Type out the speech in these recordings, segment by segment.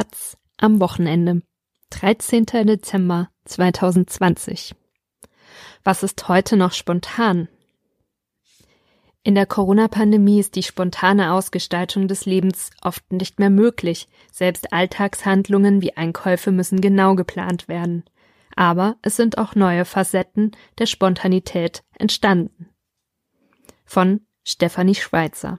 Taz am Wochenende. 13. Dezember 2020. Was ist heute noch spontan? In der Corona-Pandemie ist die spontane Ausgestaltung des Lebens oft nicht mehr möglich. Selbst Alltagshandlungen wie Einkäufe müssen genau geplant werden. Aber es sind auch neue Facetten der Spontanität entstanden. Von Stefanie Schweitzer.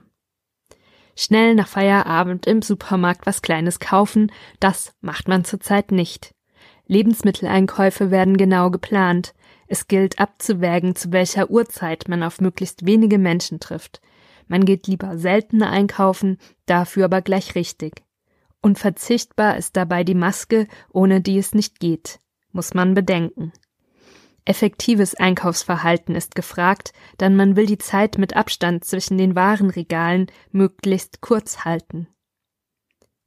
Schnell nach Feierabend im Supermarkt was Kleines kaufen, das macht man zurzeit nicht. Lebensmitteleinkäufe werden genau geplant. Es gilt abzuwägen, zu welcher Uhrzeit man auf möglichst wenige Menschen trifft. Man geht lieber seltener einkaufen, dafür aber gleich richtig. Unverzichtbar ist dabei die Maske, ohne die es nicht geht, muss man bedenken. Effektives Einkaufsverhalten ist gefragt, denn man will die Zeit mit Abstand zwischen den Warenregalen möglichst kurz halten.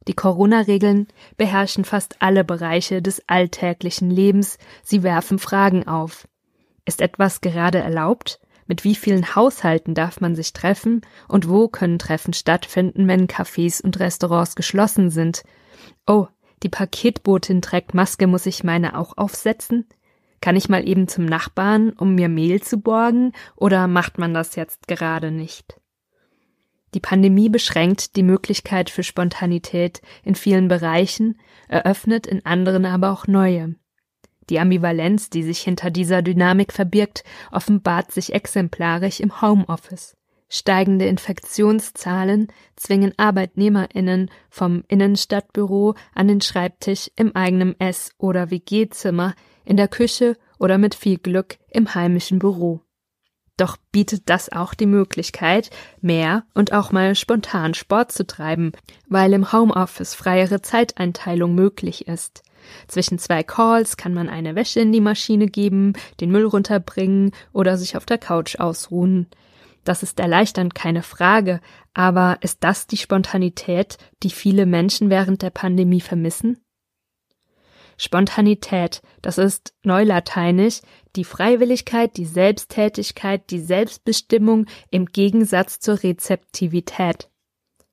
Die Corona-Regeln beherrschen fast alle Bereiche des alltäglichen Lebens, sie werfen Fragen auf. Ist etwas gerade erlaubt? Mit wie vielen Haushalten darf man sich treffen und wo können Treffen stattfinden, wenn Cafés und Restaurants geschlossen sind? Oh, die Paketbotin trägt Maske, muss ich meine auch aufsetzen? Kann ich mal eben zum Nachbarn, um mir Mehl zu borgen, oder macht man das jetzt gerade nicht? Die Pandemie beschränkt die Möglichkeit für Spontanität in vielen Bereichen, eröffnet in anderen aber auch neue. Die Ambivalenz, die sich hinter dieser Dynamik verbirgt, offenbart sich exemplarisch im Homeoffice. Steigende Infektionszahlen zwingen Arbeitnehmerinnen vom Innenstadtbüro an den Schreibtisch im eigenen Ess- oder WG-Zimmer in der Küche oder mit viel Glück im heimischen Büro. Doch bietet das auch die Möglichkeit, mehr und auch mal spontan Sport zu treiben, weil im Homeoffice freiere Zeiteinteilung möglich ist. Zwischen zwei Calls kann man eine Wäsche in die Maschine geben, den Müll runterbringen oder sich auf der Couch ausruhen. Das ist erleichternd, keine Frage, aber ist das die Spontanität, die viele Menschen während der Pandemie vermissen? Spontanität, das ist neulateinisch die Freiwilligkeit, die Selbsttätigkeit, die Selbstbestimmung im Gegensatz zur Rezeptivität.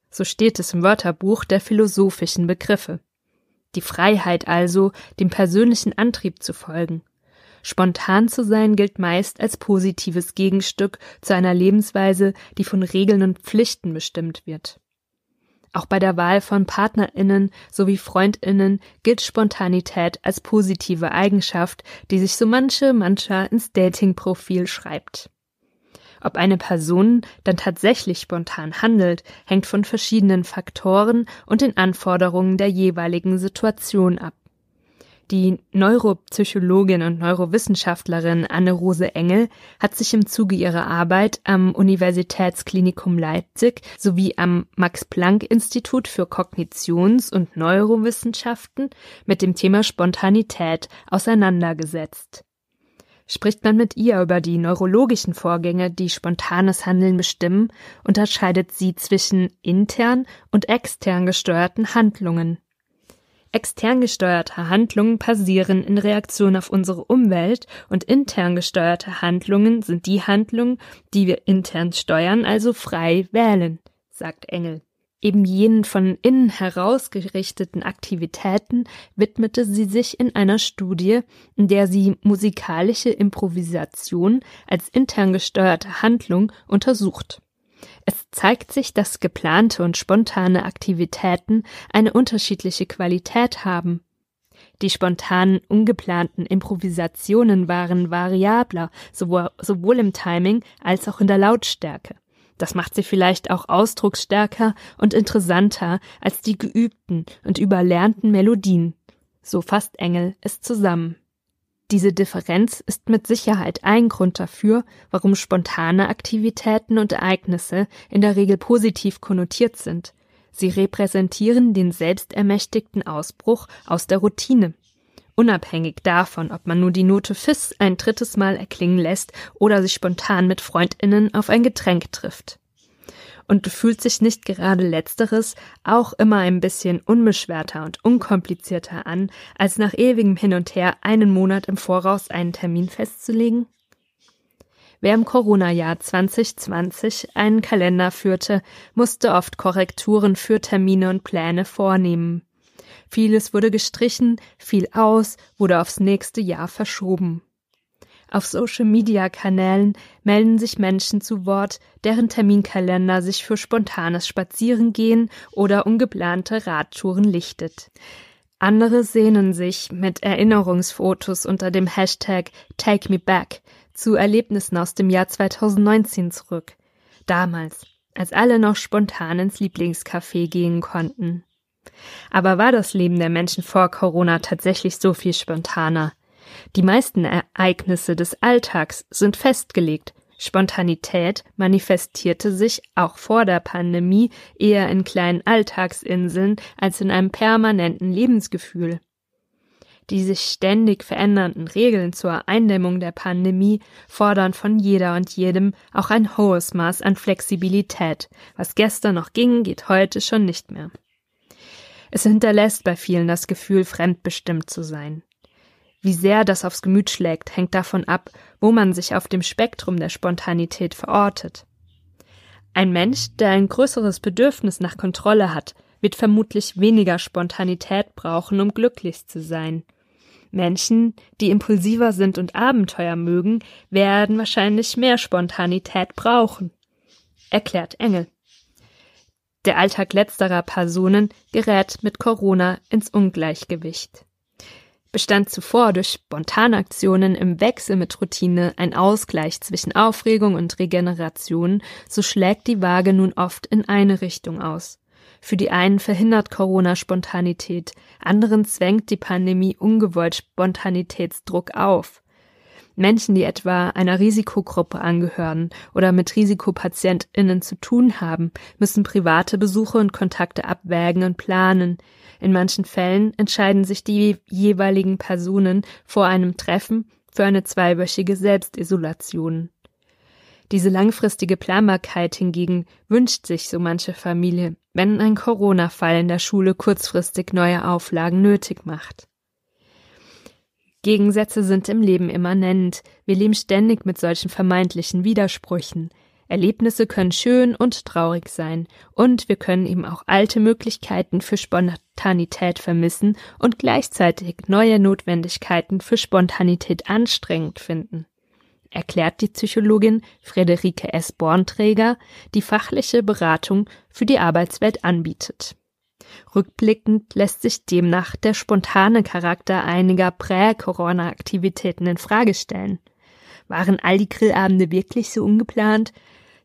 So steht es im Wörterbuch der philosophischen Begriffe. Die Freiheit also, dem persönlichen Antrieb zu folgen. Spontan zu sein gilt meist als positives Gegenstück zu einer Lebensweise, die von Regeln und Pflichten bestimmt wird. Auch bei der Wahl von Partnerinnen sowie Freundinnen gilt Spontanität als positive Eigenschaft, die sich so manche mancher ins Datingprofil schreibt. Ob eine Person dann tatsächlich spontan handelt, hängt von verschiedenen Faktoren und den Anforderungen der jeweiligen Situation ab. Die Neuropsychologin und Neurowissenschaftlerin Anne-Rose Engel hat sich im Zuge ihrer Arbeit am Universitätsklinikum Leipzig sowie am Max-Planck-Institut für Kognitions- und Neurowissenschaften mit dem Thema Spontanität auseinandergesetzt. Spricht man mit ihr über die neurologischen Vorgänge, die spontanes Handeln bestimmen, unterscheidet sie zwischen intern und extern gesteuerten Handlungen. Extern gesteuerte Handlungen passieren in Reaktion auf unsere Umwelt und intern gesteuerte Handlungen sind die Handlungen, die wir intern steuern, also frei wählen, sagt Engel. Eben jenen von innen herausgerichteten Aktivitäten widmete sie sich in einer Studie, in der sie musikalische Improvisation als intern gesteuerte Handlung untersucht. Es zeigt sich, dass geplante und spontane Aktivitäten eine unterschiedliche Qualität haben. Die spontanen, ungeplanten Improvisationen waren variabler, sowohl, sowohl im Timing als auch in der Lautstärke. Das macht sie vielleicht auch ausdrucksstärker und interessanter als die geübten und überlernten Melodien. So fasst Engel es zusammen. Diese Differenz ist mit Sicherheit ein Grund dafür, warum spontane Aktivitäten und Ereignisse in der Regel positiv konnotiert sind. Sie repräsentieren den selbstermächtigten Ausbruch aus der Routine. Unabhängig davon, ob man nur die Note Fiss ein drittes Mal erklingen lässt oder sich spontan mit Freundinnen auf ein Getränk trifft und fühlt sich nicht gerade letzteres auch immer ein bisschen unbeschwerter und unkomplizierter an, als nach ewigem Hin und Her einen Monat im Voraus einen Termin festzulegen? Wer im Corona-Jahr 2020 einen Kalender führte, musste oft Korrekturen für Termine und Pläne vornehmen. Vieles wurde gestrichen, fiel aus, wurde aufs nächste Jahr verschoben. Auf Social-Media-Kanälen melden sich Menschen zu Wort, deren Terminkalender sich für spontanes Spazierengehen oder ungeplante Radtouren lichtet. Andere sehnen sich mit Erinnerungsfotos unter dem Hashtag Take Me Back zu Erlebnissen aus dem Jahr 2019 zurück. Damals, als alle noch spontan ins Lieblingscafé gehen konnten. Aber war das Leben der Menschen vor Corona tatsächlich so viel spontaner? Die meisten Ereignisse des Alltags sind festgelegt. Spontanität manifestierte sich auch vor der Pandemie eher in kleinen Alltagsinseln als in einem permanenten Lebensgefühl. Die sich ständig verändernden Regeln zur Eindämmung der Pandemie fordern von jeder und jedem auch ein hohes Maß an Flexibilität. Was gestern noch ging, geht heute schon nicht mehr. Es hinterlässt bei vielen das Gefühl, fremdbestimmt zu sein. Wie sehr das aufs Gemüt schlägt, hängt davon ab, wo man sich auf dem Spektrum der Spontanität verortet. Ein Mensch, der ein größeres Bedürfnis nach Kontrolle hat, wird vermutlich weniger Spontanität brauchen, um glücklich zu sein. Menschen, die impulsiver sind und Abenteuer mögen, werden wahrscheinlich mehr Spontanität brauchen. Erklärt Engel. Der Alltag letzterer Personen gerät mit Corona ins Ungleichgewicht bestand zuvor durch Spontanaktionen im Wechsel mit Routine ein Ausgleich zwischen Aufregung und Regeneration, so schlägt die Waage nun oft in eine Richtung aus. Für die einen verhindert Corona Spontanität, anderen zwängt die Pandemie ungewollt Spontanitätsdruck auf. Menschen, die etwa einer Risikogruppe angehören oder mit Risikopatientinnen zu tun haben, müssen private Besuche und Kontakte abwägen und planen. In manchen Fällen entscheiden sich die jeweiligen Personen vor einem Treffen für eine zweiwöchige Selbstisolation. Diese langfristige Planbarkeit hingegen wünscht sich so manche Familie, wenn ein Corona-Fall in der Schule kurzfristig neue Auflagen nötig macht. Gegensätze sind im Leben immanent. Wir leben ständig mit solchen vermeintlichen Widersprüchen. Erlebnisse können schön und traurig sein, und wir können eben auch alte Möglichkeiten für Spontanität vermissen und gleichzeitig neue Notwendigkeiten für Spontanität anstrengend finden. Erklärt die Psychologin Frederike S. Bornträger, die fachliche Beratung für die Arbeitswelt anbietet. Rückblickend lässt sich demnach der spontane Charakter einiger Prä-Corona-Aktivitäten in Frage stellen. Waren all die Grillabende wirklich so ungeplant?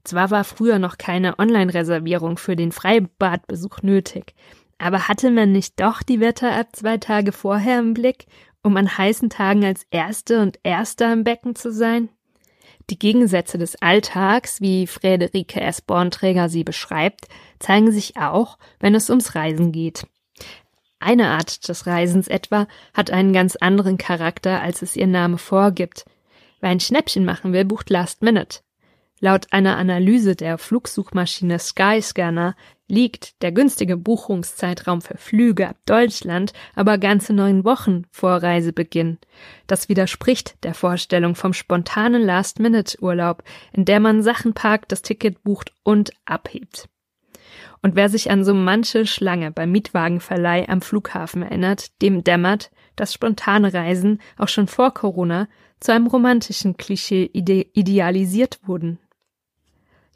Zwar war früher noch keine Online-Reservierung für den Freibadbesuch nötig, aber hatte man nicht doch die Wetter-App zwei Tage vorher im Blick, um an heißen Tagen als Erste und Erster im Becken zu sein? Die Gegensätze des Alltags, wie Frederike S. Bornträger sie beschreibt, zeigen sich auch, wenn es ums Reisen geht. Eine Art des Reisens etwa hat einen ganz anderen Charakter, als es ihr Name vorgibt. Wer ein Schnäppchen machen will, bucht Last Minute. Laut einer Analyse der Flugsuchmaschine Skyscanner liegt der günstige Buchungszeitraum für Flüge ab Deutschland aber ganze neun Wochen vor Reisebeginn. Das widerspricht der Vorstellung vom spontanen Last-Minute-Urlaub, in der man Sachen parkt, das Ticket bucht und abhebt. Und wer sich an so manche Schlange beim Mietwagenverleih am Flughafen erinnert, dem dämmert, dass spontane Reisen auch schon vor Corona zu einem romantischen Klischee ide idealisiert wurden.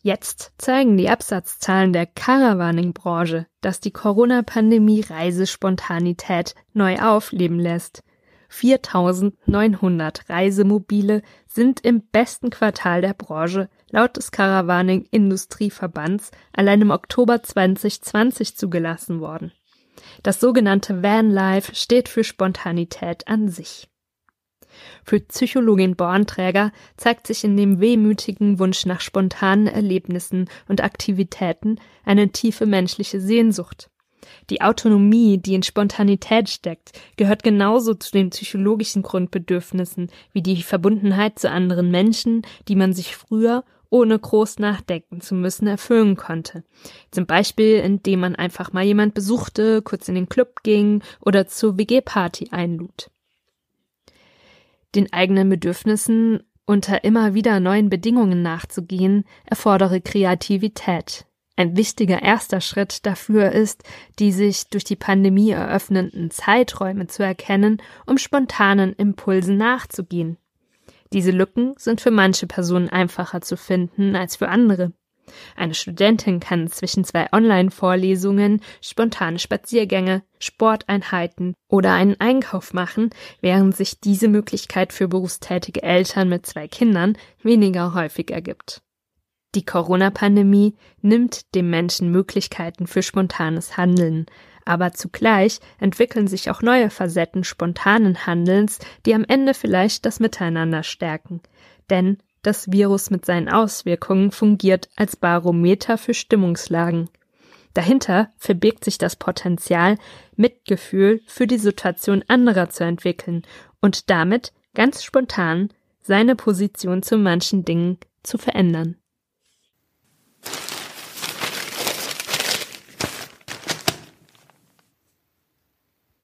Jetzt zeigen die Absatzzahlen der Caravaning-Branche, dass die Corona-Pandemie Reisespontanität neu aufleben lässt. 4900 Reisemobile sind im besten Quartal der Branche laut des Caravaning Industrieverbands allein im Oktober 2020 zugelassen worden. Das sogenannte Vanlife steht für Spontanität an sich. Für Psychologin Bornträger zeigt sich in dem wehmütigen Wunsch nach spontanen Erlebnissen und Aktivitäten eine tiefe menschliche Sehnsucht. Die Autonomie, die in Spontanität steckt, gehört genauso zu den psychologischen Grundbedürfnissen wie die Verbundenheit zu anderen Menschen, die man sich früher ohne groß nachdenken zu müssen erfüllen konnte. Zum Beispiel, indem man einfach mal jemand besuchte, kurz in den Club ging oder zur WG-Party einlud den eigenen Bedürfnissen unter immer wieder neuen Bedingungen nachzugehen, erfordere Kreativität. Ein wichtiger erster Schritt dafür ist, die sich durch die Pandemie eröffnenden Zeiträume zu erkennen, um spontanen Impulsen nachzugehen. Diese Lücken sind für manche Personen einfacher zu finden als für andere. Eine Studentin kann zwischen zwei Online-Vorlesungen spontane Spaziergänge, Sporteinheiten oder einen Einkauf machen, während sich diese Möglichkeit für berufstätige Eltern mit zwei Kindern weniger häufig ergibt. Die Corona-Pandemie nimmt dem Menschen Möglichkeiten für spontanes Handeln, aber zugleich entwickeln sich auch neue Facetten spontanen Handelns, die am Ende vielleicht das Miteinander stärken. Denn das Virus mit seinen Auswirkungen fungiert als Barometer für Stimmungslagen. Dahinter verbirgt sich das Potenzial, Mitgefühl für die Situation anderer zu entwickeln und damit ganz spontan seine Position zu manchen Dingen zu verändern.